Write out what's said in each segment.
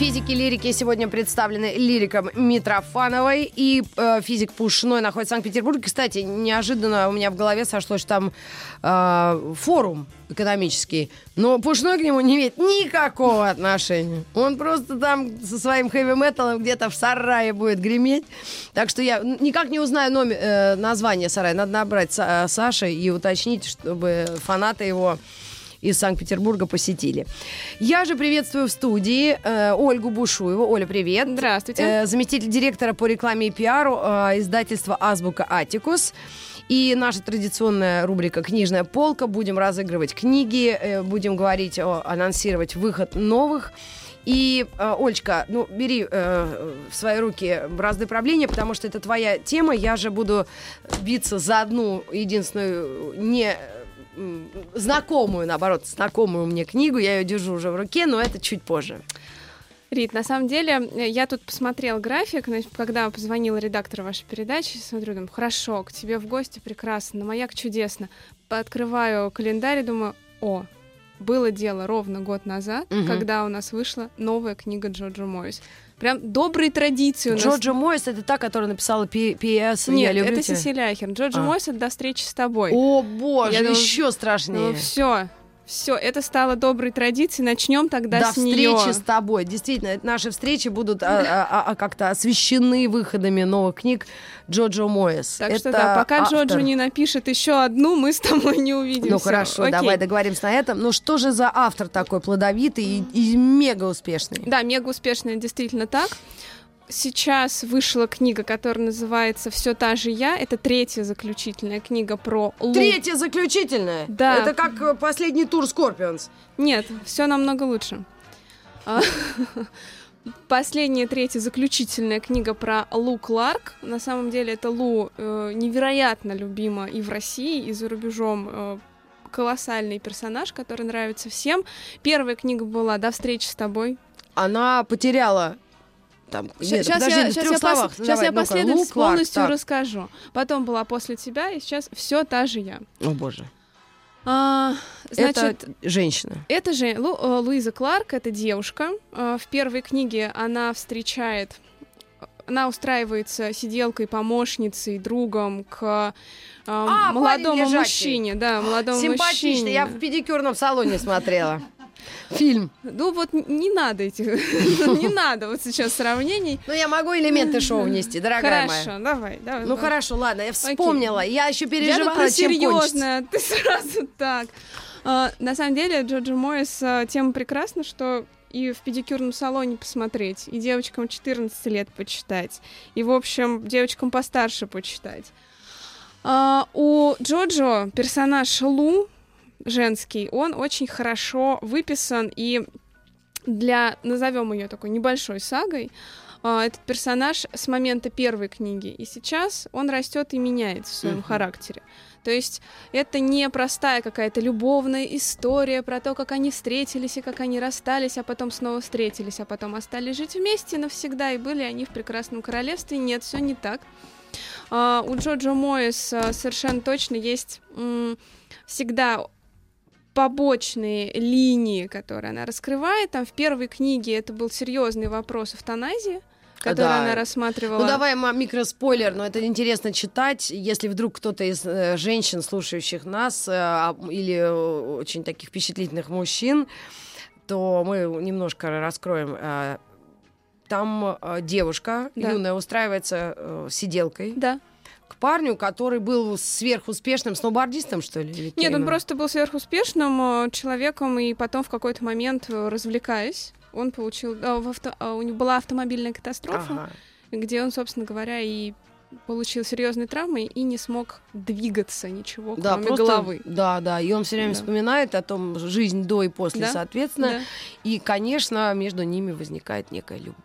Физики лирики сегодня представлены лириком Митрофановой и э, физик Пушной находится в Санкт-Петербурге. Кстати, неожиданно у меня в голове сошло, что там э, форум экономический, но Пушной к нему не имеет никакого отношения. Он просто там со своим хэви-металом где-то в сарае будет греметь. Так что я никак не узнаю номер, э, название сарая. Надо набрать Са- Саши и уточнить, чтобы фанаты его из Санкт-Петербурга посетили. Я же приветствую в студии э, Ольгу Бушуеву. Оля, привет. Здравствуйте. Э, заместитель директора по рекламе и пиару э, издательства «Азбука Атикус». И наша традиционная рубрика «Книжная полка». Будем разыгрывать книги, э, будем говорить, о, анонсировать выход новых. И, э, Олечка, ну, бери э, в свои руки бразды правления, потому что это твоя тема. Я же буду биться за одну единственную не знакомую, наоборот, знакомую мне книгу. Я ее держу уже в руке, но это чуть позже. Рит, на самом деле, э, я тут посмотрел график, значит, когда позвонила редактор вашей передачи, смотрю, думаю, хорошо, к тебе в гости прекрасно, на маяк чудесно. Открываю календарь и думаю, о, было дело ровно год назад, Мгм. когда у нас вышла новая книга Джорджа Мойс. Прям добрые традиции у нас. Джорджа Мойс это та, которая написала «Я Нет, это тебя». Сесилия Ахер. Джорджа А. Мойс это «До встречи с тобой». О, боже, Я думаю, еще страшнее. Ну все, все, это стало доброй традицией. Начнем тогда До с нее. встречи с тобой. Действительно, наши встречи будут а, а, а, как-то освещены выходами новых книг Джоджо Моэс. Так что да, пока автор. Джорджо не напишет еще одну, мы с тобой не увидимся. Ну хорошо, давай договоримся на этом. Ну что же за автор такой плодовитый и, мега успешный? Да, мега успешная, действительно так. Сейчас вышла книга, которая называется «Все та же я». Это третья заключительная книга про Лу. Третья заключительная. Да. Это как э, последний тур Скорпионс. Нет, все намного лучше. А, Последняя, третья, заключительная книга про Лу Кларк. На самом деле это Лу э, невероятно любима и в России, и за рубежом. э, колоссальный персонаж, который нравится всем. Первая книга была «До встречи с тобой». Она потеряла там, нет, Сейчас подожди, я, трех я, пос- словах. щас Давай, я ну-ка, последовательность Лу Кларк, полностью так. расскажу. Потом была после тебя, и сейчас все та же я. О боже. А, значит, это женщина. это же Лу- э, Луиза Кларк, это девушка. Э, В первой книге она встречает, она устраивается сиделкой, помощницей, другом к э, А, молодому мужчине, да, молодому Симпатичный. мужчине. Я в педикюрном салоне смотрела. Фильм. Ну вот не надо этих, не надо вот сейчас сравнений. Ну, я могу элементы шоу внести, дорогая моя. Хорошо, давай, давай. Ну давай. хорошо, ладно, я вспомнила. Я еще Я тут переживала, про чем серьезное, ты сразу так. А, на самом деле, Джорджа Мойс а, тема прекрасна, что и в педикюрном салоне посмотреть, и девочкам 14 лет почитать, и, в общем, девочкам постарше почитать. А, у Джоджо персонаж Лу, женский, он очень хорошо выписан, и для, назовем ее такой небольшой сагой, а, этот персонаж с момента первой книги, и сейчас он растет и меняется в своем Мгм. характере. То есть это не простая какая-то любовная история про то, как они встретились и как они расстались, а потом снова встретились, а потом остались жить вместе навсегда, и были они в прекрасном королевстве. Нет, все не так. А, у Джоджо Моэс а, совершенно точно есть всегда побочные линии, которые она раскрывает. Там в первой книге это был серьезный вопрос эвтаназии, который Да. она рассматривала. Ну давай микроспойлер, но это интересно читать, если вдруг кто-то из э, женщин, слушающих нас, э, или э, очень таких впечатлительных мужчин, то мы немножко раскроем. э, Там э, девушка Да. юная устраивается э, сиделкой Да. К парню, который был сверхуспешным сноубордистом, что ли? или Нет, он просто был сверхуспешным э, человеком, и потом в какой-то момент, э, развлекаясь, он получил... в авто- э, У него была автомобильная катастрофа, Ага. где он, собственно говоря, и получил серьезные травмы и не смог двигаться ничего, Да, кроме просто, головы. да, да, и он все время Да. вспоминает о том жизнь до и после, Да, соответственно, Да. и, конечно, между ними возникает некая любовь.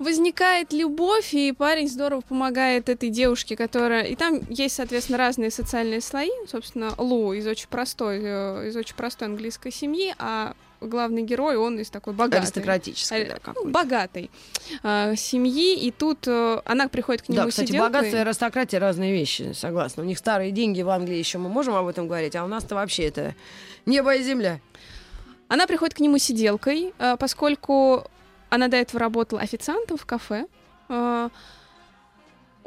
Возникает любовь, и парень здорово помогает этой девушке, которая... И там есть, соответственно, разные социальные слои. Собственно, Лу из очень простой, э, из очень простой английской семьи, а главный герой, он из такой богатой. Аристократической, да, ну, какой-то. богатой э, семьи, и тут э, она приходит к нему Да, кстати, сиделкой. богатство и аристократия разные вещи, согласна. У них старые деньги в Англии еще мы можем об этом говорить, а у нас-то вообще это небо и земля. Она приходит к нему сиделкой, э, поскольку она до этого работала официантом в кафе. э,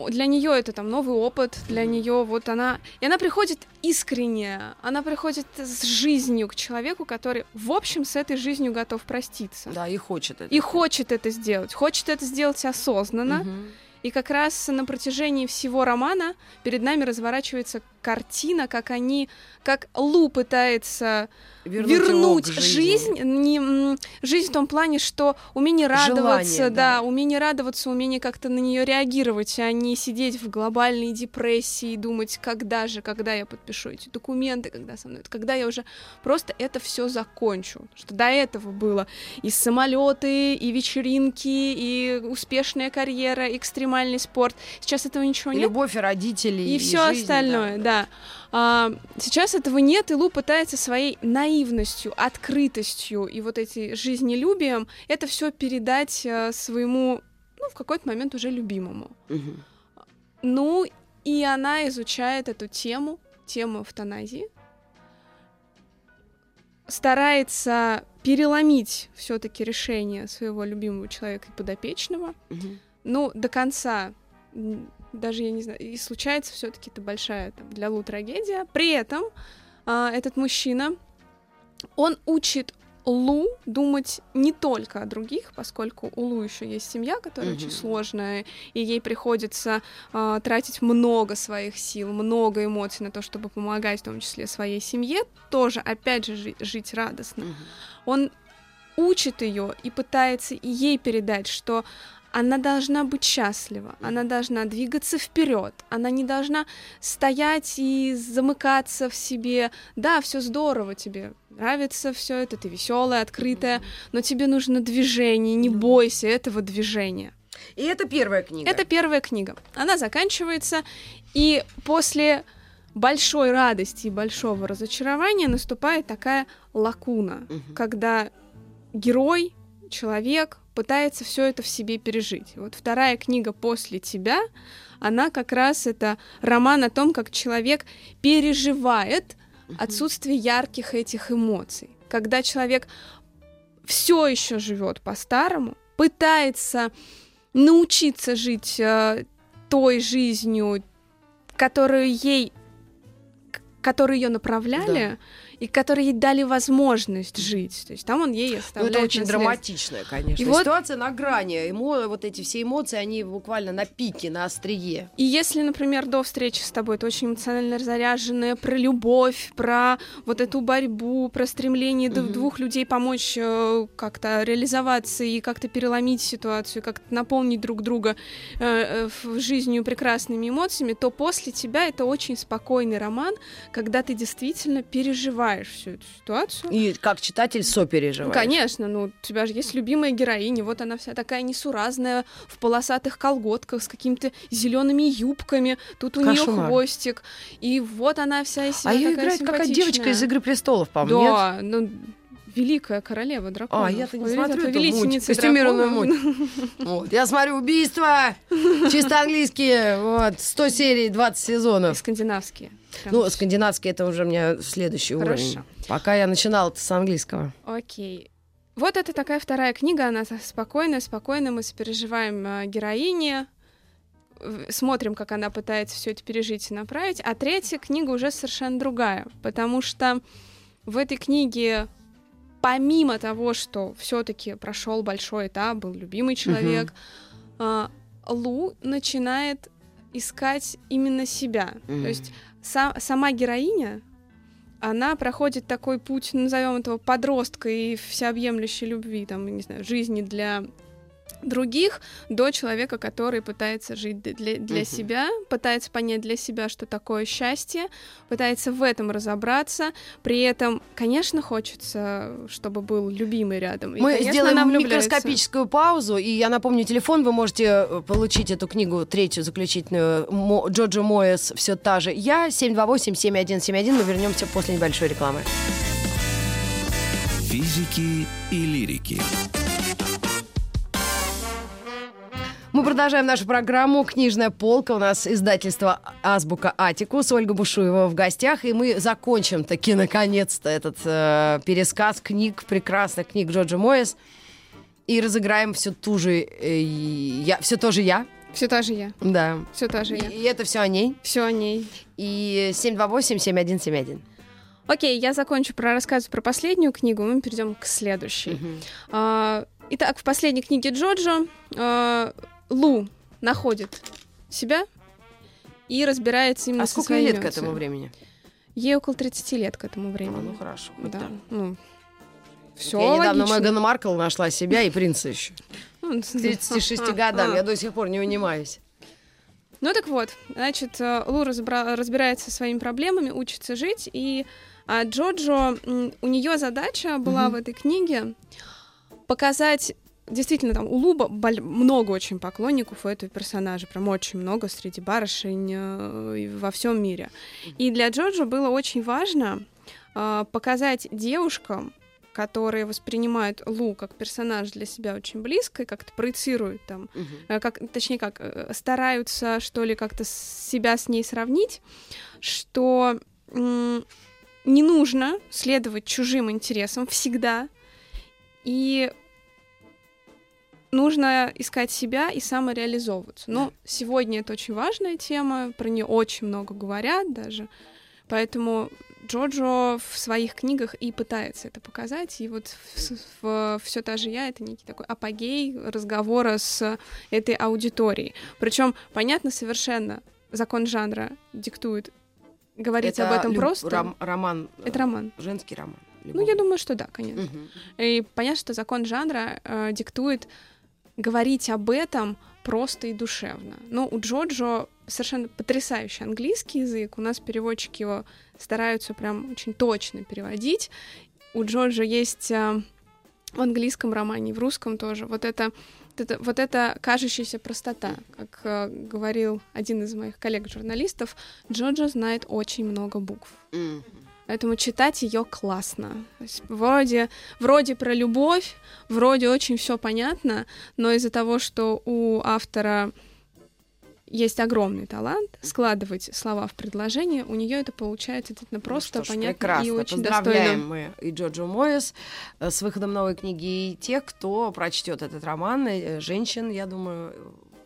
Для нее это там новый опыт, для нее вот она... И она приходит искренне, она приходит с жизнью к человеку, который, в общем, с этой жизнью готов проститься. Да, и хочет это. И хочет это сделать, хочет это сделать осознанно. Мгм. И как раз на протяжении всего романа перед нами разворачивается картина, как они, как Лу пытается Вернуть, вернуть, жизнь, не, жизнь в том плане, что умение радоваться, Желание, да. да. умение радоваться, умение как-то на нее реагировать, а не сидеть в глобальной депрессии и думать, когда же, когда я подпишу эти документы, когда со мной, когда я уже просто это все закончу, что до этого было и самолеты, и вечеринки, и успешная карьера, экстремальный спорт. Сейчас этого ничего И нет. любовь и родителей. И, все жизнь, остальное, да. А, сейчас этого нет, и Лу пытается своей наивностью, открытостью и вот эти жизнелюбием это все передать э, своему, ну, в какой-то момент уже любимому. Мгм. Ну, и она изучает эту тему, тему эвтаназии, старается переломить все-таки решение своего любимого человека и подопечного, Мгм. Ну, до конца, даже я не знаю, и случается все-таки это большая там, для Лу трагедия. При этом а, этот мужчина, он учит Лу думать не только о других, поскольку у Лу еще есть семья, которая Мгм. очень сложная, и ей приходится а, тратить много своих сил, много эмоций на то, чтобы помогать, в том числе своей семье, тоже, опять же, жи- жить радостно Мгм. он учит ее и пытается ей передать, что она должна быть счастлива, она должна двигаться вперед, она не должна стоять и замыкаться в себе. Да, все здорово тебе, нравится все это, ты веселая, открытая, но тебе нужно движение, не бойся этого движения. И это первая книга. Это первая книга. Она заканчивается, и после большой радости и большого разочарования наступает такая лакуна, Мгм. когда герой, человек пытается все это в себе пережить. Вот вторая книга после тебя, она как раз это роман о том, как человек переживает отсутствие ярких этих эмоций. Когда человек все еще живет по-старому, пытается научиться жить э, той жизнью, которую ей, которую ее направляли, и которые ей дали возможность жить. То есть там он ей Ну, оставляет это очень наследство. драматичная, конечно. И вот- Ситуация на грани. Эмо... Вот эти все эмоции, они буквально на пике, на острие. И если, например, до встречи с тобой это очень эмоционально заряженное про любовь, про вот эту борьбу, про стремление Мгм. двух людей помочь э, как-то реализоваться и как-то переломить ситуацию, как-то наполнить друг друга э, э, жизнью прекрасными эмоциями, то после тебя это очень спокойный роман, когда ты действительно переживаешь всю эту ситуацию. И как читатель сопереживаешь. Конечно, ну, у тебя же есть любимая героиня, вот она вся такая несуразная, в полосатых колготках, с какими-то зелеными юбками, тут у нее хвостик, и вот она вся из себя А ее такая играет какая девочка из «Игры престолов», по-моему, нет? Да, ну, великая королева драконов. А, я-то не Повелитель- смотрю эту муть, костюмированную драконов. Вот, я смотрю «Убийство», чисто английские, вот, 100 серий, 20 И сезонов. скандинавские. Прям. Ну, скандинавский это уже у меня следующий Хорошо. уровень. Пока я начинала с английского. Окей. Вот это такая вторая книга, она спокойная, спокойно, мы сопереживаем э, героине, смотрим, как она пытается все это пережить и направить. А третья книга уже совершенно другая, потому что в этой книге, помимо того, что все-таки прошел большой этап, был любимый человек, а, Лу начинает искать именно себя. Мгм. То есть са- сама героиня, она проходит такой путь, назовем этого подростка и всеобъемлющей любви, там, не знаю, жизни для других до человека, который пытается жить для, для Мгм. себя, пытается понять для себя, что такое счастье, пытается в этом разобраться. При этом, конечно, хочется, чтобы был любимый рядом. И, Мы конечно, сделаем она влюбляется. микроскопическую паузу, и я напомню телефон, вы можете э, получить эту книгу, третью заключительную, Мо- Джорджа Моэс, все та же. Я, 728-7171, мы вернемся после небольшой рекламы. Физики и лирики. Мы продолжаем нашу программу «Книжная полка». У нас издательство «Азбука Атикус». Ольга Бушуева в гостях. И мы закончим таки, наконец-то, этот э, пересказ книг, прекрасных книг Джорджа Моэс. И разыграем все ту же... Э, я, все тоже я. Все та же я. Да. Все та же И, я. и это все о ней. Все о ней. И 728-7171. Окей, я закончу про рассказывать про последнюю книгу, мы перейдем к следующей. А, итак, в последней книге Джоджо а, Лу находит себя и разбирается именно А со сколько ей лет к этому времени? Ей около 30 лет к этому А, времени. ну хорошо. да, так. ну, все Я недавно логично. Меган Маркл нашла себя и принца еще. К 36 годам. Я до сих пор не унимаюсь. Ну так вот, значит, э, Лу разбра- разбирается со своими проблемами, учится жить, и а, Джоджо, у нее задача была в этой книге показать Действительно, там у Луба много очень поклонников у этого персонажа, прям очень много среди барышень э, во всем мире. И для Джоджо было очень важно э, показать девушкам, которые воспринимают Лу как персонаж для себя очень близко и как-то проецируют там э, как, точнее, как стараются, что ли, как-то себя с ней сравнить, что не нужно следовать чужим интересам всегда, и нужно искать себя и самореализовываться. Но сегодня это очень важная тема, про нее очень много говорят даже, поэтому Джоджо в своих книгах и пытается это показать, и вот все та же я это некий такой апогей разговора с этой аудиторией. Причем понятно совершенно, закон жанра диктует говорить об этом люб- просто. ром- роман. э, Это роман. Женский роман. Ну, я думаю, что да, конечно. Мгм. И понятно, что закон жанра э, диктует говорить об этом просто и душевно. Но у Джоджо совершенно потрясающий английский язык. У нас переводчики его стараются прям очень точно переводить. У Джоджо есть э, в английском романе, в русском тоже вот это вот это, вот это кажущаяся простота, как э, говорил один из моих коллег-журналистов, Джоджо знает очень много букв. Мгм. Поэтому читать ее классно. Вроде, вроде про любовь, вроде очень все понятно, но из-за того, что у автора есть огромный талант складывать слова в предложение, у нее это получается действительно просто, Ну ж, понятно прекрасно. и очень достойно. мы и Джорджо Моэс э, с выходом новой книги, и тех, кто прочтет этот роман, э, женщин, я думаю,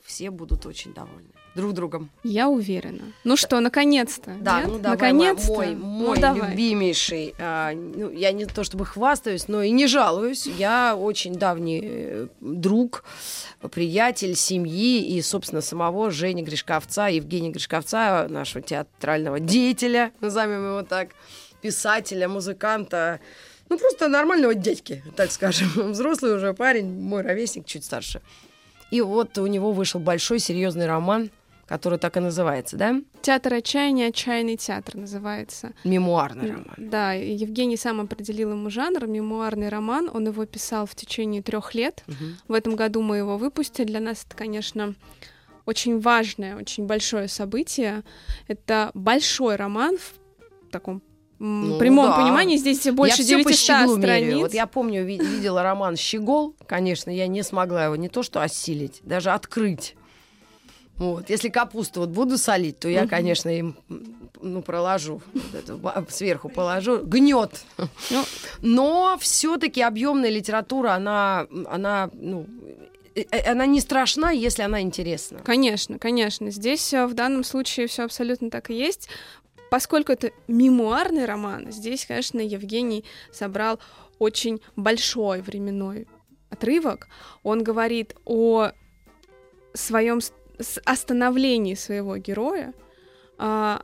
все будут очень довольны друг другом. Я уверена. Ну что, наконец-то? Да, нет? ну давай, наконец-то. мой, Ну, мой давай. любимейший. а, ну, я не то чтобы хвастаюсь, но и не жалуюсь. Я очень давний э, друг, приятель семьи и, собственно, самого Жени Гришковца, Евгения Гришковца, нашего театрального деятеля, назовем его так, писателя, музыканта. Ну, просто нормального дядьки, так скажем. Взрослый уже парень, мой ровесник, чуть старше. И вот у него вышел большой серьезный роман, который так и называется, да? Театр отчаяния, отчаянный театр называется. Мемуарный роман. Да, Евгений сам определил ему жанр, мемуарный роман. Он его писал в течение трех лет. Мгм. В этом году мы его выпустили. Для нас это, конечно, очень важное, очень большое событие. Это большой роман в таком Ну прямом да. понимании. Здесь больше я всё по 900 щеглу меряю. страниц. Вот я помню, ви- видела роман «Щегол». Конечно, я не смогла его не то что осилить, даже открыть. Вот. Если капусту вот буду солить, то я, Мгм. конечно, им ну, проложу, вот ба- сверху положу, гнет. Ну. Но все-таки объемная литература, она, она, ну, э, э, она не страшна, если она интересна. Конечно, конечно. Здесь э, в данном случае все абсолютно так и есть. Поскольку это мемуарный роман, здесь, конечно, Евгений собрал очень большой временной отрывок. Он говорит о своем остановлении своего героя, а,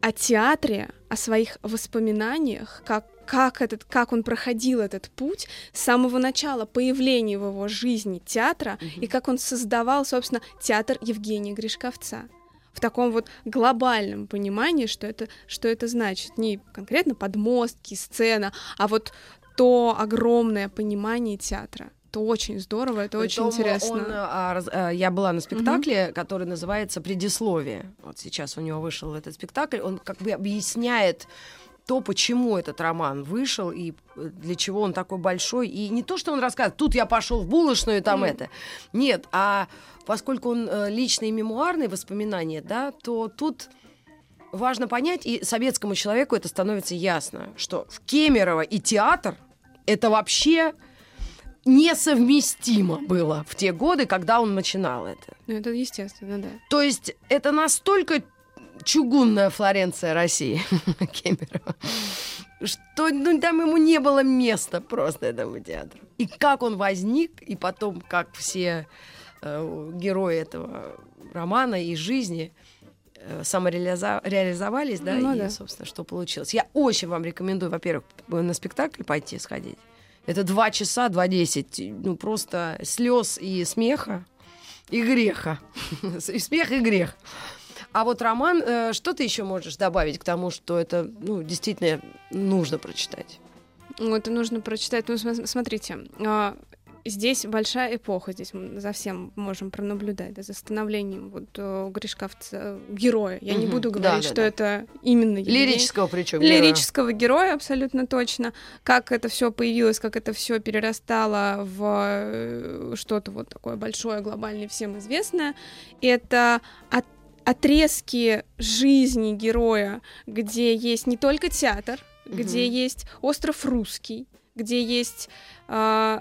о театре, о своих воспоминаниях, как, как, этот, как он проходил этот путь с самого начала появления в его жизни театра и как он создавал, собственно, театр Евгения Гришковца. В таком вот глобальном понимании, что это, что это значит. Не конкретно подмостки, сцена, а вот то огромное понимание театра. Это очень здорово, это очень Притом интересно. он, а, раз- а, я была на спектакле, который называется «Предисловие». Вот сейчас у него вышел этот спектакль. Он как бы объясняет то, почему этот роман вышел и э, для чего он такой большой. И не то, что он рассказывает, тут я пошел в булочную, там mm. это. Нет, а поскольку он э, личные мемуарные воспоминания, да, то тут важно понять, и советскому человеку это становится ясно, что в Кемерово и театр это вообще несовместимо было в те годы, когда он начинал это. Ну, это естественно, да. То есть это настолько чугунная Флоренция России, Кемерово, что ну, там ему не было места просто этому театру. И как он возник, и потом как все э, герои этого романа и жизни э, самореализовались, да, ну, и, да. собственно, что получилось. Я очень вам рекомендую, во-первых, на спектакль пойти сходить. Это два часа, два десять, ну, просто слез и смеха, и греха. и смех, и грех. А вот роман, э, что ты еще можешь добавить к тому, что это ну, действительно нужно прочитать? Ну, это нужно прочитать. Ну, смотрите, а, здесь большая эпоха, здесь мы за всем можем пронаблюдать, да, за становлением вот э, Гришковца, героя. Я угу, не буду говорить, да, что да. это именно лирического причем лирического героя. героя абсолютно точно. Как это все появилось, как это все перерастало в э, что-то вот такое большое, глобальное, всем известное. Это от отрезки жизни героя, где есть не только театр, угу. где есть остров русский, где есть э,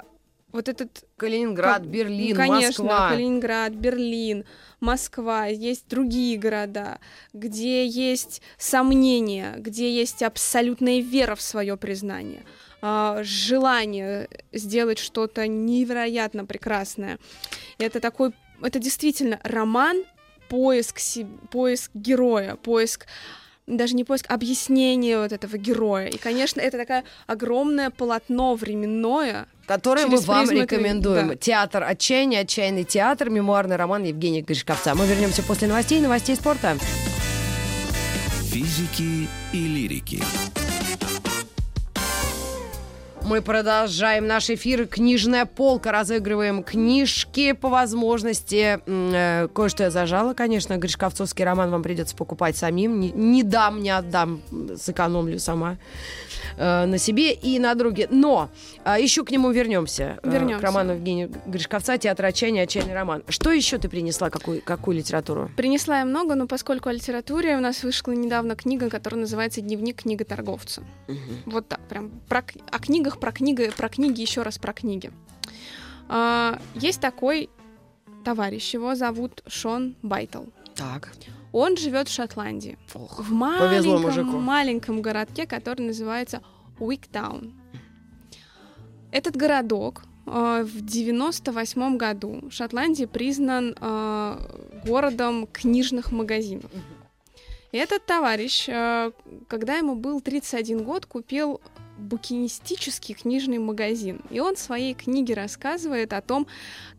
вот этот Калининград, как, Берлин, конечно, Москва. Калининград, Берлин, Москва, есть другие города, где есть сомнения, где есть абсолютная вера в свое признание, э, желание сделать что-то невероятно прекрасное. Это такой, это действительно роман поиск, поиск героя, поиск даже не поиск, объяснение вот этого героя. И, конечно, это такое огромное полотно временное, которое мы вам рекомендуем. Да. Театр отчаяния, отчаянный театр, мемуарный роман Евгения Гришковца. Мы вернемся после новостей, новостей спорта. Физики и лирики. Мы продолжаем наш эфир. Книжная полка. Разыгрываем книжки по возможности. Э, кое-что я зажала, конечно. Гришковцовский роман вам придется покупать самим. Не, не дам, не отдам. Сэкономлю сама э, на себе и на друге. Но э, еще к нему вернемся. Вернемся. К роману Евгения Гришковца «Театр отчаяния. Отчаянный роман». Что еще ты принесла? Какую, какую литературу? Принесла я много, но поскольку о литературе у нас вышла недавно книга, которая называется «Дневник книготорговца». Угу. Вот так, прям про, о книгах про книги, про книги, еще раз про книги. А, есть такой товарищ, его зовут Шон Байтл. Так. Он живет в Шотландии. Ох, в маленьком, маленьком городке, который называется Уиктаун. Этот городок э, в 98 году в Шотландии признан э, городом книжных магазинов. И этот товарищ, э, когда ему был 31 год, купил букинистический книжный магазин. И он в своей книге рассказывает о том,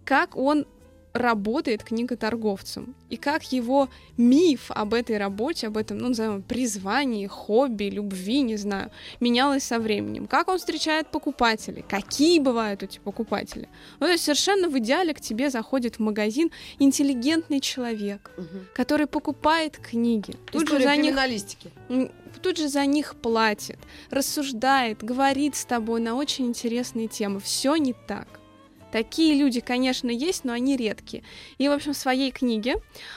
как он работает книготорговцем, и как его миф об этой работе, об этом, ну, назовем, призвании, хобби, любви, не знаю, менялось со временем. Как он встречает покупателей, какие бывают эти покупатели. Ну, то есть совершенно в идеале к тебе заходит в магазин интеллигентный человек, угу. который покупает книги. Тут же за них тут же за них платит, рассуждает, говорит с тобой на очень интересные темы. Все не так. Такие люди, конечно, есть, но они редкие. И, в общем, в своей книге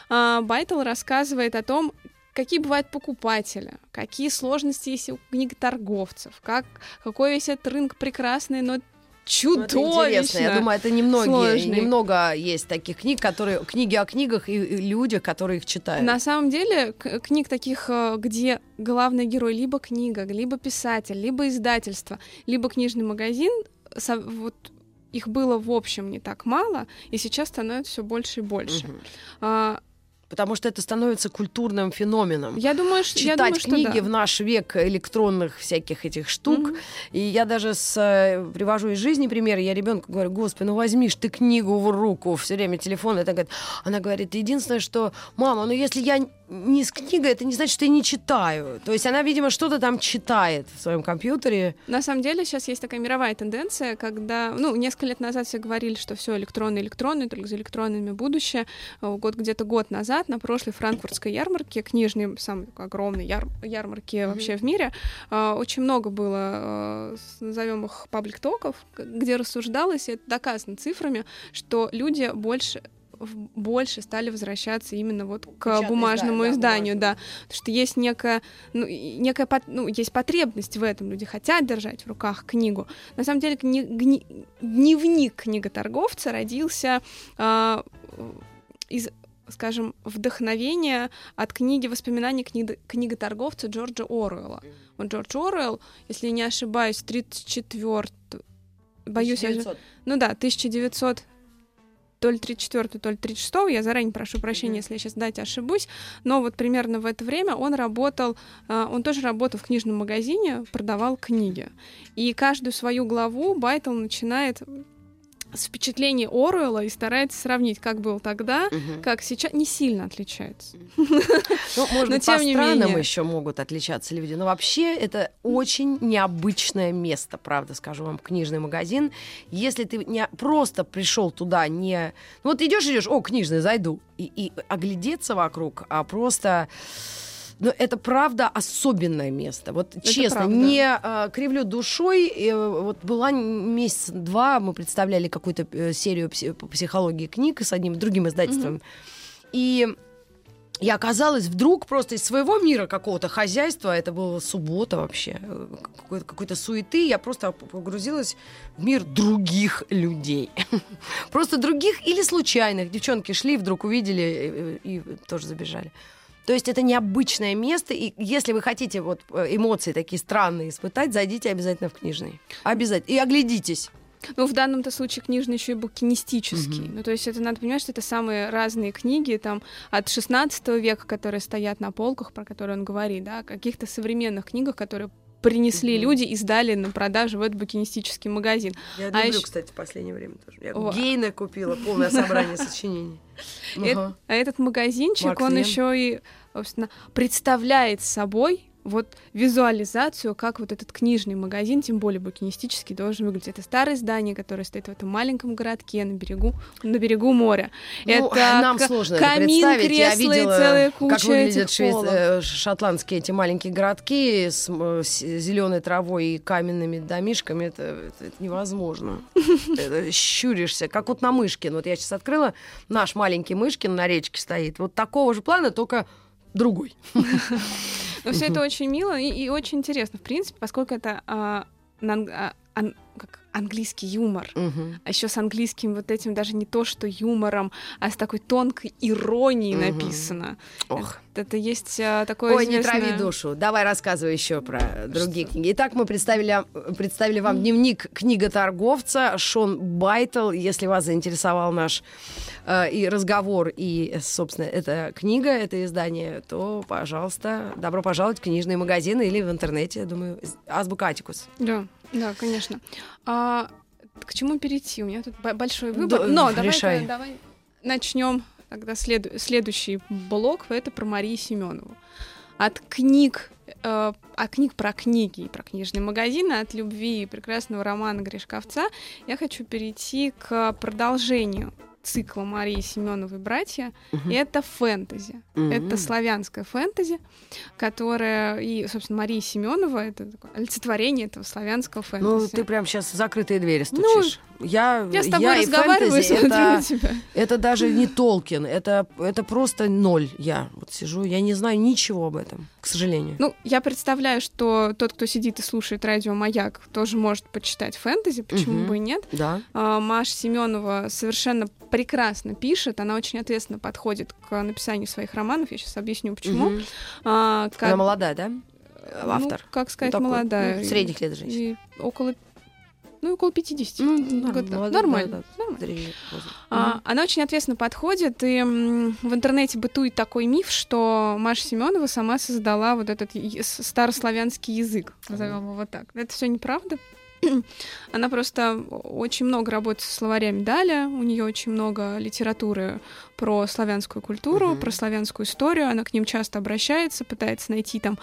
э, Байтл рассказывает о том, какие бывают покупатели, какие сложности есть у книготорговцев, как, какой весь этот рынок прекрасный, но чудовищно. Ну, это интересно. Я думаю, это немногие, немного есть таких книг, которые книги о книгах и, и людях, которые их читают. На самом деле книг таких, э, где главный герой либо книга, либо писатель, либо издательство, либо книжный магазин, вот их было в общем не так мало, и сейчас становится все больше и больше. Угу. А, потому что это становится культурным феноменом. Я думаю, что читать я думаю, книги что да. в наш век электронных всяких этих штук. Mm-hmm. И я даже с, э, привожу из жизни пример. Я ребенку говорю, господи, ну возьмишь ты книгу в руку, все время телефон. Это говорит, она говорит, единственное, что, мама, ну если я не с книгой, это не значит, что я не читаю. То есть она, видимо, что-то там читает в своем компьютере. На самом деле сейчас есть такая мировая тенденция, когда, ну, несколько лет назад все говорили, что все электронно, электронно, только за электронными будущее. Э, год где-то год назад на прошлой франкфуртской ярмарке, книжной, самой огромной яр ярмарке mm-hmm. вообще в мире, э, очень много было, назовем их паблик-токов, где рассуждалось, и это доказано цифрами, что люди больше больше стали возвращаться именно вот к Печатное бумажному изда- изданию, да, да, потому что есть некая, ну, некая, ну, есть потребность в этом, люди хотят держать в руках книгу. На самом деле кни- гни- дневник книготорговца родился э, из скажем, вдохновения от книги воспоминаний книги, книготорговца Джорджа Оруэлла. Вот Джордж Оруэлл, если не ошибаюсь, 34 боюсь, 1900. я... ну да, 1900 то ли 34 то ли 36 я заранее прошу прощения, mm-hmm. если я сейчас дать ошибусь, но вот примерно в это время он работал, а, он тоже работал в книжном магазине, продавал книги. И каждую свою главу Байтл начинает с впечатлений Оруэлла и старается сравнить, как был тогда, угу. как сейчас, не сильно отличается. Ну, может быть, по странам еще могут отличаться люди. Но вообще это очень необычное место, правда, скажу вам, книжный магазин. Если ты не просто пришел туда, не... Ну вот идешь, идешь, о, книжный, зайду. И, и оглядеться вокруг, а просто но это правда особенное место. Вот это честно, правда. не э, кривлю душой. Э, вот была месяц два, мы представляли какую-то э, серию пси- по психологии книг с одним другим издательством. Mm-hmm. И я оказалась вдруг просто из своего мира какого-то хозяйства, это была суббота вообще, э, какой-то, какой-то суеты, я просто погрузилась в мир других людей. Просто других или случайных. Девчонки шли, вдруг увидели э, и, и тоже забежали. То есть это необычное место, и если вы хотите вот э, эмоции такие странные испытать, зайдите обязательно в книжный. Обязательно. И оглядитесь. Ну, в данном-то случае книжный еще и букинистический. Mm-hmm. Ну, то есть это надо понимать, что это самые разные книги, там, от 16 века, которые стоят на полках, про которые он говорит, да, каких-то современных книгах, которые принесли mm-hmm. люди и сдали на продажу в этот букинистический магазин. Я а люблю, еще... кстати, в последнее время тоже. Я О. Гейна купила, полное собрание сочинений. А этот магазинчик, он еще и, представляет собой вот визуализацию, как вот этот книжный магазин, тем более букинистический, должен выглядеть. Это старое здание, которое стоит в этом маленьком городке на берегу, на берегу моря. Ну, это нам к- сложно камин, это представить. Я видела, целая куча как выглядят швейц... Э, шотландские эти маленькие городки с, с зеленой травой и каменными домишками. Это, это, это невозможно. Щуришься, как вот на Мышкин. Вот я сейчас открыла, наш маленький Мышкин на речке стоит. Вот такого же плана, только другой. Но все это очень мило и, и очень интересно, в принципе, поскольку это а, на, а, как английский юмор, угу. а еще с английским вот этим даже не то, что юмором, а с такой тонкой иронией угу. написано. Ох. Это, это есть а, такое Ой, известное... не трави душу. Давай рассказывай еще про другие что? книги. Итак, мы представили, представили вам дневник книготорговца Шон Байтл. Если вас заинтересовал наш э, и разговор, и, собственно, эта книга, это издание, то, пожалуйста, добро пожаловать в книжные магазины или в интернете, я думаю, Азбука-Аттикус. Да. Да, конечно. А, к чему перейти? У меня тут большой выбор. Но давай, давай начнем тогда след, следующий блок. Это про Марию Семенову. От книг, э, от книг про книги и про книжные магазины, от любви и прекрасного романа Гришковца, я хочу перейти к продолжению цикла Марии Семеновой «Братья». Угу. И это фэнтези. Угу. Это славянское фэнтези, которое... И, собственно, Мария Семенова — это олицетворение этого славянского ну, фэнтези. Ну, ты прям сейчас в закрытые двери стучишь. Ну, я, я с тобой я разговариваю, фэнтези, это, тебя. это даже не Толкин, это, это просто ноль. Я вот сижу, я не знаю ничего об этом, к сожалению. Ну, я представляю, что тот, кто сидит и слушает радио Маяк, тоже может почитать фэнтези, почему угу. бы и нет. Да. А, Маша Семенова совершенно прекрасно пишет, она очень ответственно подходит к написанию своих романов. Я сейчас объясню, почему. Угу. А, как... Она молодая, да? Автор. Ну, как сказать, ну, такой, молодая. Ну, средних лет женщина. И около ну, около 50. Ну, нормально. нормально. Да, нормально. А, угу. Она очень ответственно подходит, и в интернете бытует такой миф, что Маша Семенова сама создала вот этот старославянский язык, назовем его так. Это все неправда. Она просто очень много работает со словарями Даля, у нее очень много литературы про славянскую культуру, uh-huh. про славянскую историю, она к ним часто обращается, пытается найти там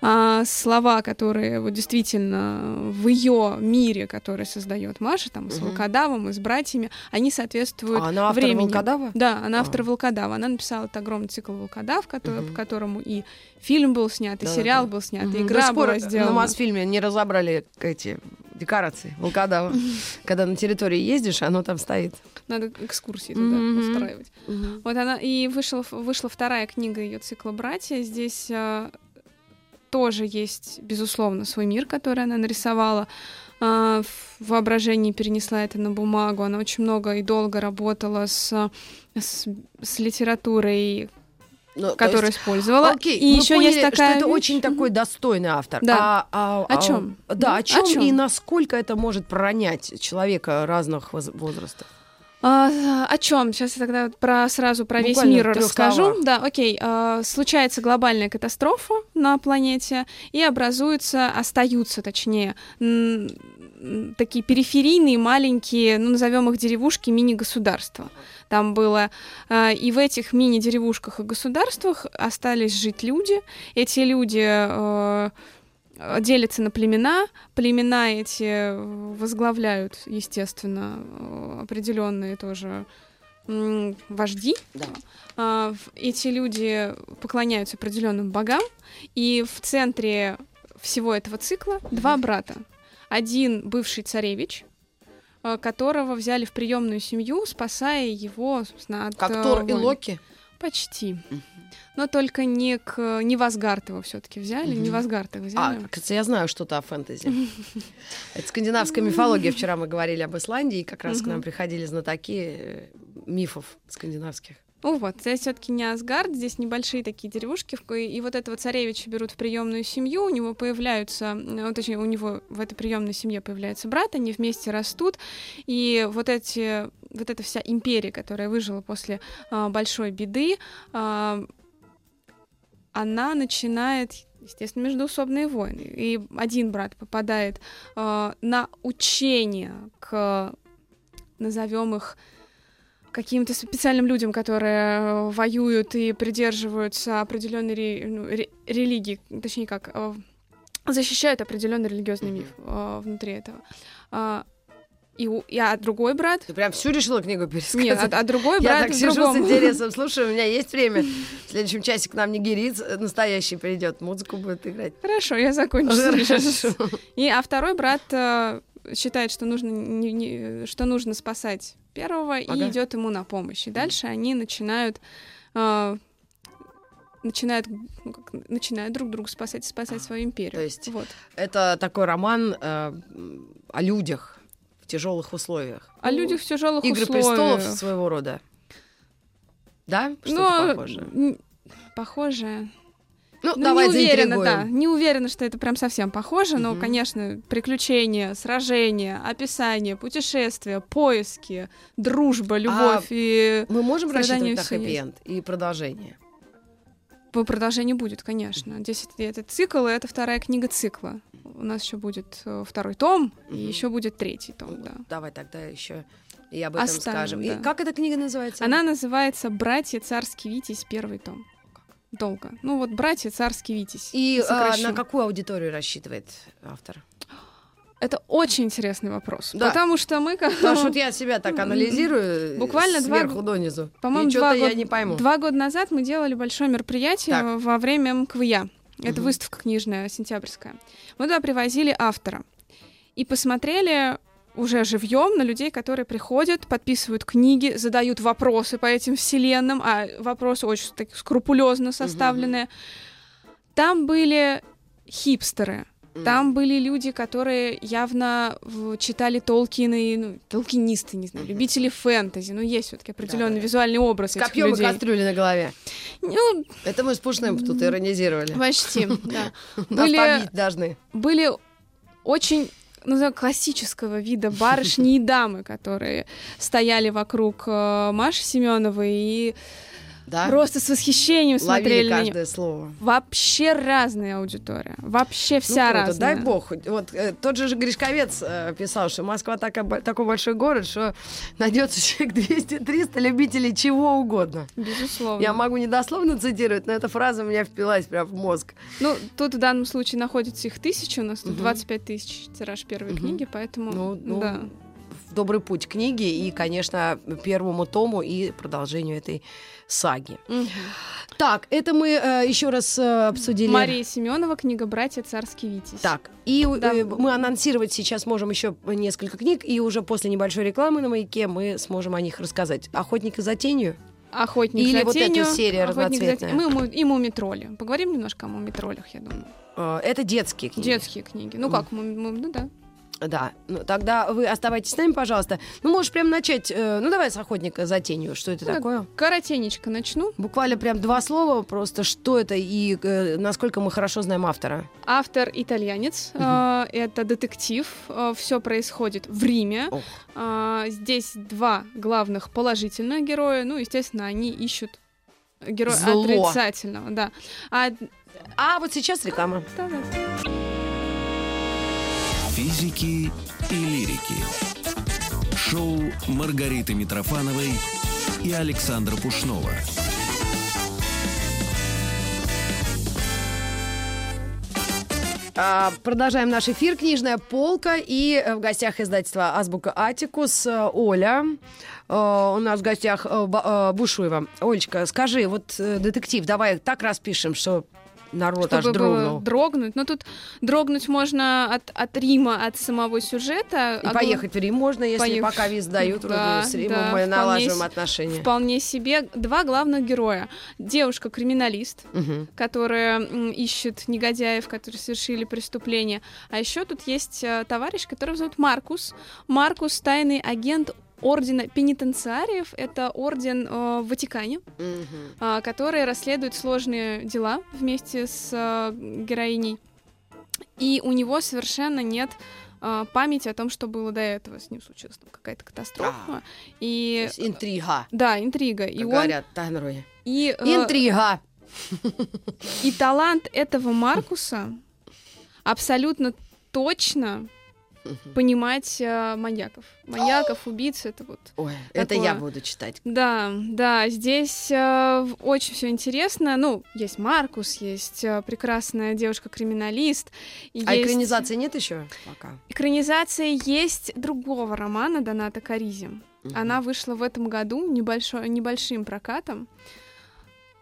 а, слова, которые вот действительно в ее мире, который создает Маша, там с uh-huh. Волкодавом и с братьями, они соответствуют а она автор времени. Волкодава? Да, она автор а. Волкодава. Она написала этот огромный цикл Волкодав, который, uh-huh. по которому и фильм был снят, и да, сериал да. был снят, uh-huh. и игра была сделана. На Мосфильме не разобрали эти декорации волкодава. Когда на территории ездишь, оно там стоит. Надо экскурсии туда mm-hmm. устраивать. Mm-hmm. Вот она и вышла, вышла вторая книга ее цикла «Братья». Здесь а, тоже есть, безусловно, свой мир, который она нарисовала. А, в воображении перенесла это на бумагу. Она очень много и долго работала с, с, с литературой, ну, которую есть, использовала. Окей, и еще поняли, есть такая что это вещь. очень такой достойный автор. Да. А, а, о чем? А, да, о чем и насколько это может пронять человека разных возрастов? А, о чем? Сейчас я тогда про сразу про Буквально весь мир расскажу. Словах. Да, окей. А, случается глобальная катастрофа на планете и образуются, остаются, точнее, такие периферийные маленькие, ну назовем их деревушки, мини-государства там было. А, и в этих мини-деревушках и государствах остались жить люди. Эти люди э, делятся на племена. Племена эти возглавляют, естественно, определенные тоже вожди. Да. А, эти люди поклоняются определенным богам. И в центре всего этого цикла два брата. Один бывший царевич, которого взяли в приемную семью, спасая его, собственно, от... Как э, Тор и Локи? Почти. Но только не к не Васгард его все-таки взяли, не Васгард его взяли. А, кажется, я знаю что-то о фэнтези. Это скандинавская мифология. Вчера мы говорили об Исландии, и как раз к нам приходили знатоки э, мифов скандинавских. Ну вот, здесь все-таки не Асгард, здесь небольшие такие деревушки, и вот этого царевича берут в приемную семью, у него появляются, ну, точнее, у него в этой приемной семье появляется брат, они вместе растут, и вот эти, вот эта вся империя, которая выжила после а, большой беды, а, она начинает естественно, междуусобные войны. И один брат попадает э, на учение к, назовем их, каким-то специальным людям, которые э, воюют и придерживаются определенной ре, ну, ре, религии, точнее как, э, защищают определенный религиозный миф э, внутри этого. А, и, и а другой брат... Ты прям всю решила книгу пересказать? Нет, а, а другой брат Я так сижу другому. с интересом, слушай, у меня есть время. В следующем часе к нам нигериец настоящий придет, музыку будет играть. Хорошо, я закончу. Хорошо. И, а второй брат считает, что нужно, не, не, что нужно спасать первого ага. и идет ему на помощь. И дальше они начинают э, начинают, ну, как, начинают друг друга спасать, спасать свою империю. То есть вот. это такой роман э, о людях в тяжелых условиях. О ну, людях в тяжелых Игры условиях. Игры престолов своего рода. Да? Что-то похожее. Похожее. Ну, ну давай не уверена, да. Не уверена, что это прям совсем похоже, но, конечно, приключения, сражения, описание, путешествия, поиски, дружба, любовь а и Мы можем рассчитывать на хэппи-энд и продолжение? По продолжению будет, конечно. Здесь это цикл, и это вторая книга цикла. У нас еще будет э, второй том, и еще будет третий том, да. Давай тогда еще и об этом Оставим, скажем. Да. И как эта книга называется? Она называется «Братья царский Витязь. Первый том» долго. Ну вот «Братья царский Витязь». И а, на какую аудиторию рассчитывает автор? Это очень интересный вопрос, да. потому что мы как... Потому что вот я себя так анализирую буквально сверху два... донизу, по-моему, что-то я не пойму. Два года назад мы делали большое мероприятие так. во время МКВЯ. Это угу. выставка книжная, сентябрьская. Мы туда привозили автора и посмотрели уже живьем на людей, которые приходят, подписывают книги, задают вопросы по этим вселенным, а вопросы очень так, скрупулезно составленные. Угу. Там были хипстеры, там были люди, которые явно читали Толкина и ну, толкинисты, не знаю, любители фэнтези. Ну, есть все-таки определенный да, да. визуальный образ. Копьем людей. и кастрюли на голове. Ну, Это мы с Пушным тут иронизировали. Почти, да. Были, должны. Были очень ну, классического вида барышни и дамы, которые стояли вокруг э, Маши Семеновой и Да? просто с восхищением Ловили смотрели на каждое слово. Вообще разная аудитория. Вообще Ну, вся круто, разная. Дай бог. Вот э, тот же Гришковец э, писал, что Москва такая, такой большой город, что найдется человек 200-300 любителей чего угодно. Безусловно. Я могу недословно цитировать, но эта фраза у меня впилась прям в мозг. Ну, тут в данном случае находится их тысяча, у нас тут Мгм. 25 тысяч тираж первой Мгм. книги, поэтому, Ну, ну, да. Добрый путь книги и, конечно, первому тому и продолжению этой саги. Мгм. Так, это мы э, еще раз э, обсудили. Мария Семенова, книга «Братья царский Витязь». Так, и э, Да. мы анонсировать сейчас можем еще несколько книг, и уже после небольшой рекламы на маяке мы сможем о них рассказать. Охотник за тенью. «Охотник Или за вот тенью», «Охотник за разноцветная. тенью». Мы, му- и «Мумитроли». Поговорим немножко о «Мумитролях», я думаю. Э, это детские книги. Детские книги. Ну как, «Муми- му- ну да. Да, ну, тогда вы оставайтесь с нами, пожалуйста. Ну, можешь прям начать, э, ну, давай с охотника за тенью. Что это Ну, такое? Коротенечко начну. Буквально прям два слова, просто что это и э, насколько мы хорошо знаем автора. Автор итальянец, Мгм. э, это детектив, все происходит в Риме. Ох. А, здесь два главных положительных героя, ну, естественно, они ищут героя Зло. отрицательного, да. А, А вот сейчас реклама. да-да. Физики и лирики. Шоу Маргариты Митрофановой и Александра Пушнова. А, Продолжаем наш эфир. Книжная полка. И э, в гостях издательства Азбука Атикус э, Оля. Э, У нас в гостях Бушуева. Олечка, скажи, вот детектив, давай так распишем, что народ аж Чтобы было дрогнул. дрогнуть. Но тут дрогнуть можно от, от Рима, от самого сюжета. И а поехать в Рим можно, если Поех- пока виз дают. Да, с Римом да, мы налаживаем с- отношения. Вполне себе. Два главных героя. Девушка-криминалист, Мгм. которая ищет негодяев, которые совершили преступление. А еще тут есть э, товарищ, которого зовут Маркус. Маркус тайный агент ордена пенитенциариев. Это орден э, в Ватикане, Мгм. а, который расследует сложные дела вместе с э, героиней. И у него совершенно нет э, памяти о том, что было до этого. С ним случилась там какая-то катастрофа. То И есть интрига, да, интрига. И как он говорят Таганроге. и, э, Интрига. и талант этого Маркуса абсолютно точно понимать э, маньяков. Маньяков, убийц, это вот. Ой, это такое. я буду читать. Да, да, здесь э, очень все интересно. Ну, есть Маркус, есть э, прекрасная девушка-криминалист. А есть- экранизации нет еще пока? Экранизация есть другого романа Доната Каризи. Мгм. Она вышла в этом году небольшой, небольшим прокатом.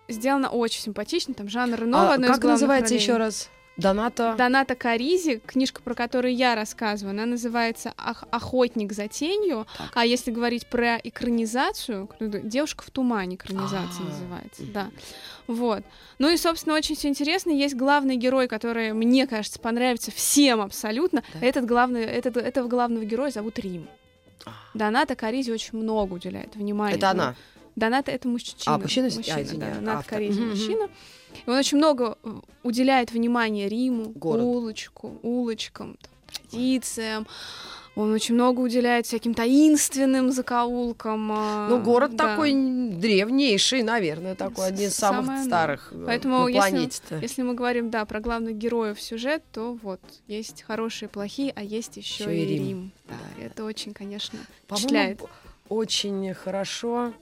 Сделана очень симпатично, там жанр Рено А как называется еще раз? Доната. Доната Каризи, книжка, про которую я рассказываю, она называется «Ох- «Охотник за тенью», Так. а если говорить про экранизацию, «Девушка в тумане» экранизация А, называется, да. Вот. Ну и, собственно, очень все интересно. Есть главный герой, который, мне кажется, понравится всем абсолютно. Да. Этот главный, этот, этого главного героя зовут Рим. А. Доната Каризи очень много уделяет внимания. Это она. Доната — это мужчина. А, мужчина? А, мужчина извини, да, Донат автор. Каризи Мгм, мгм. мужчина. И он очень много уделяет внимания Риму, Городу. улочку, улочкам, традициям. Он очень много уделяет всяким таинственным закоулкам. а, Ну, город да. такой древнейший, наверное, такой, один из самых Самое старых э, Поэтому на если- планете-то. Если мы говорим, да, про главных героев сюжет, то вот есть хорошие и плохие, а есть еще и и Рим. Рим. Да, Да, это очень, конечно, впечатляет. очень хорошо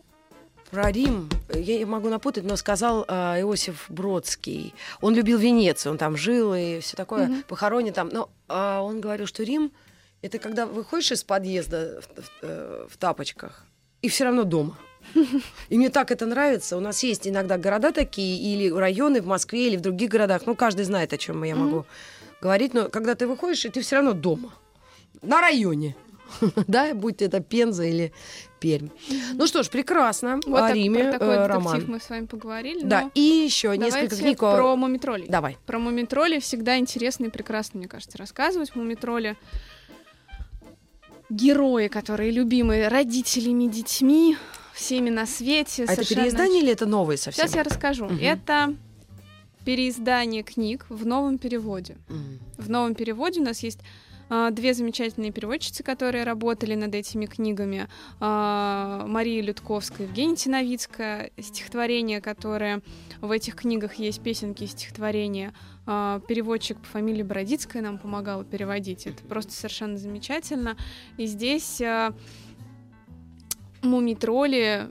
про Рим, я могу напутать, но сказал э, Иосиф Бродский. Он любил Венецию, он там жил и все такое, Мгм. похоронен там. Но а, он говорил, что Рим — это когда выходишь из подъезда в, в- э, в тапочках, и все равно дома. И мне так это нравится. У нас есть иногда города такие, или районы в Москве, или в других городах. Ну, каждый знает, о чем я могу говорить. Но когда ты выходишь, и ты все равно дома. На районе. Да, будь это Пенза или Пермь. Ну что ж, прекрасно. Вот О так- Риме про такой э, детектив роман. мы с вами поговорили. Да, и еще несколько книг. о- про мумитролей. Давай. Про мумитроли всегда интересно и прекрасно, мне кажется, рассказывать. Мумитроли герои, которые любимы родителями, детьми, всеми на свете. А это совершенно- переиздание или это новые совсем? Сейчас я расскажу. Мгм. Это переиздание книг в новом переводе. М. В новом переводе у нас есть две замечательные переводчицы, которые работали над этими книгами. А, Мария Людковская, Евгения Тиновицкая. Стихотворения, которые в этих книгах есть, песенки и стихотворения. А, переводчик по фамилии Бородицкая нам помогала переводить. Это просто совершенно замечательно. И здесь мумитроли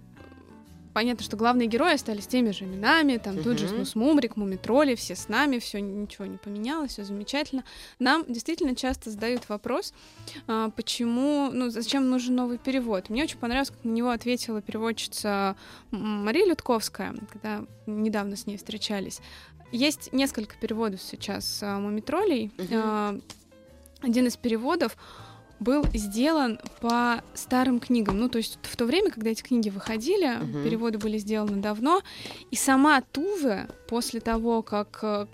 понятно, что главные герои остались теми же именами, там uh-huh. тут же Снус Мумрик, Мумитроли, все с нами, все ничего не поменялось, все замечательно. Нам действительно часто задают вопрос, а, почему, ну, зачем нужен новый перевод. Мне очень понравилось, как на него ответила переводчица Мария Людковская, когда недавно с ней встречались. Есть несколько переводов сейчас а, Мумитролей. Uh-huh. Один из переводов был сделан по старым книгам. Ну, то есть в то время, когда эти книги выходили, угу. переводы были сделаны давно, и сама Туве после того, как э,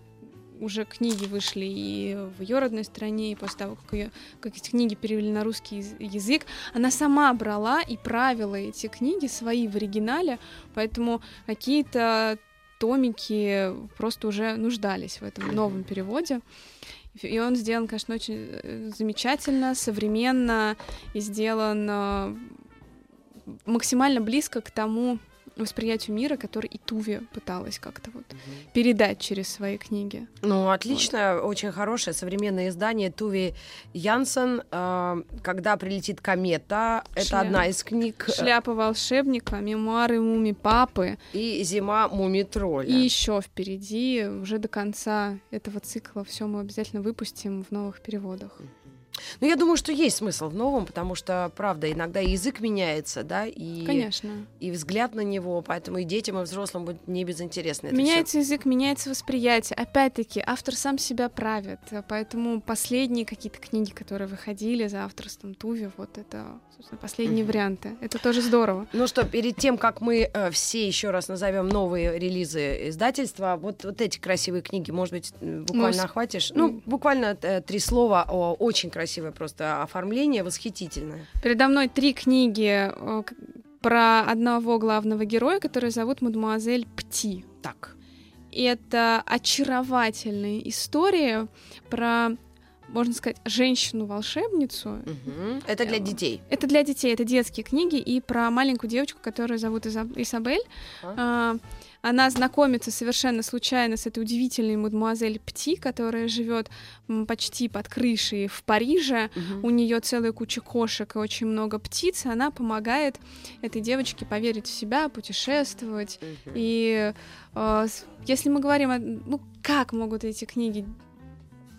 уже книги вышли и в ее родной стране, и после того, как, ее, как эти книги перевели на русский язык, она сама брала и правила эти книги свои в оригинале, поэтому какие-то томики просто уже нуждались в этом новом переводе. И он сделан, конечно, очень э, замечательно, современно и сделан э, максимально близко к тому, восприятию мира, который и Туви пыталась как-то вот угу. передать через свои книги. Ну, отлично, вот. очень хорошее современное издание Туви Янсен. Э, Когда прилетит комета, Шля... это одна из книг. Шляпа волшебника, мемуары муми папы. И зима муми тролля. И еще впереди, уже до конца этого цикла, все мы обязательно выпустим в новых переводах. Ну, я думаю, что есть смысл в новом, потому что, правда, иногда язык меняется, да, и, Конечно. и взгляд на него, поэтому и детям, и взрослым будет не безинтересно. меняется всё. язык, меняется восприятие. Опять-таки, автор сам себя правит, поэтому последние какие-то книги, которые выходили за авторством Туви, вот это, собственно, последние mm-hmm. варианты. Это тоже здорово. Ну что, перед тем, как мы э, все еще раз назовем новые релизы издательства, вот, вот эти красивые книги, может быть, буквально ну, охватишь? Ну, буквально э, три слова о очень красивых красивое просто оформление, восхитительное. Передо мной три книги э, про одного главного героя, который зовут мадемуазель Пти. Так. Это очаровательные истории про можно сказать, женщину-волшебницу. Угу. Это для детей. Это для детей, это детские книги, и про маленькую девочку, которую зовут Изабель. А. Она знакомится совершенно случайно с этой удивительной мадемуазель Пти, которая живет почти под крышей в Париже. Угу. У нее целая куча кошек и очень много птиц. Она помогает этой девочке поверить в себя, путешествовать. Угу. И э, если мы говорим о, ну, как могут эти книги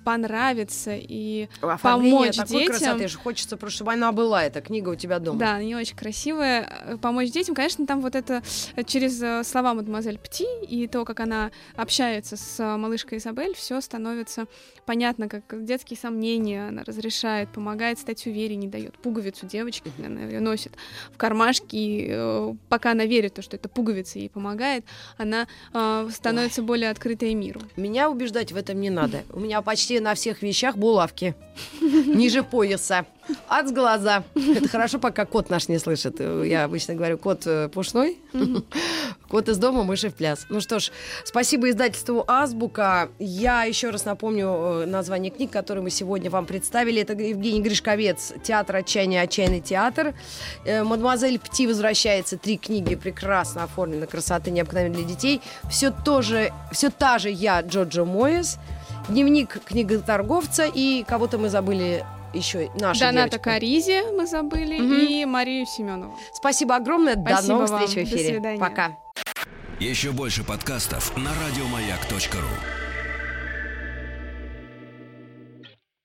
понравится и помочь такой детям. красоты, же хочется просто, чтобы она была, эта книга у тебя дома. Да, они очень красивые. Э, помочь детям, конечно, там вот это э, через э, слова мадемуазель Пти и то, как она общается с малышкой Изабель, все становится понятно, как детские сомнения она разрешает, помогает стать увереннее, дает пуговицу девочке, она ее носит в кармашке, и пока она верит, что это пуговица ей помогает, она становится Ой. более открытой миру. Меня убеждать в этом не надо. У меня почти почти на всех вещах булавки. Ниже пояса. От глаза. Это хорошо, пока кот наш не слышит. Я обычно говорю, кот э, пушной. Кот из дома, мыши в пляс. Ну что ж, спасибо издательству «Азбука». Я еще раз напомню э, название книг, которые мы сегодня вам представили. Это Евгений Гришковец «Театр отчаяния. Отчаянный театр». Э, «Мадемуазель Пти» возвращается. Три книги прекрасно оформлены, красоты необыкновенной для детей. Все тоже, все та же я, Джоджо Моэс. Дневник книготорговца и кого-то мы забыли еще наша Доната девочка. Каризи мы забыли угу. и Марию Семенову. Спасибо огромное. Спасибо До новых вам. встреч в эфире. До свидания. Пока. Еще больше подкастов на радиомаяк.ру